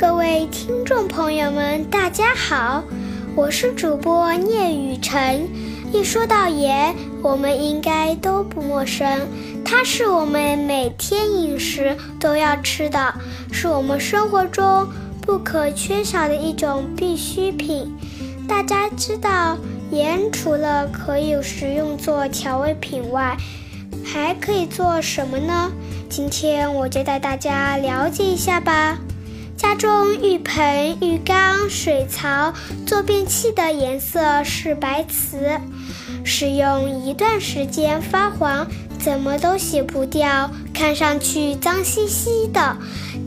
各位听众朋友们，大家好，我是主播聂雨辰。一说到盐，我们应该都不陌生，它是我们每天饮食都要吃的，是我们生活中不可缺少的一种必需品。大家知道，盐除了可以食用做调味品外，还可以做什么呢？今天我就带大家了解一下吧。家中浴盆、浴缸、水槽、坐便器的颜色是白瓷，使用一段时间发黄，怎么都洗不掉，看上去脏兮兮的。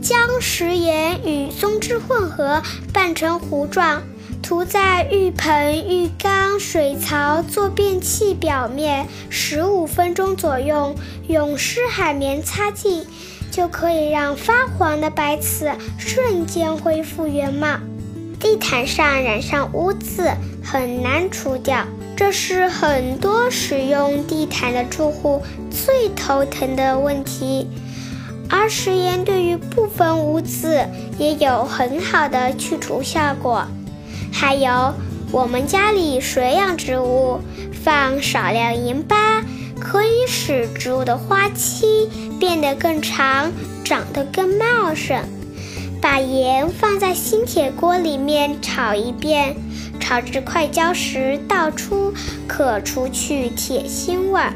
将食盐与松脂混合，拌成糊状，涂在浴盆、浴缸、水槽、坐便器表面，十五分钟左右，用湿海绵擦净。就可以让发黄的白瓷瞬间恢复原貌。地毯上染上污渍很难除掉，这是很多使用地毯的住户最头疼的问题。而食盐对于部分污渍也有很好的去除效果。还有，我们家里水养植物，放少量盐巴。可以使植物的花期变得更长，长得更茂盛。把盐放在新铁锅里面炒一遍，炒至快焦时倒出，可除去铁腥味儿。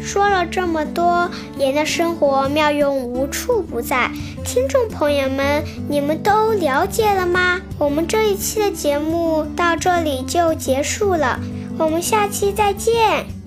说了这么多，盐的生活妙用无处不在。听众朋友们，你们都了解了吗？我们这一期的节目到这里就结束了，我们下期再见。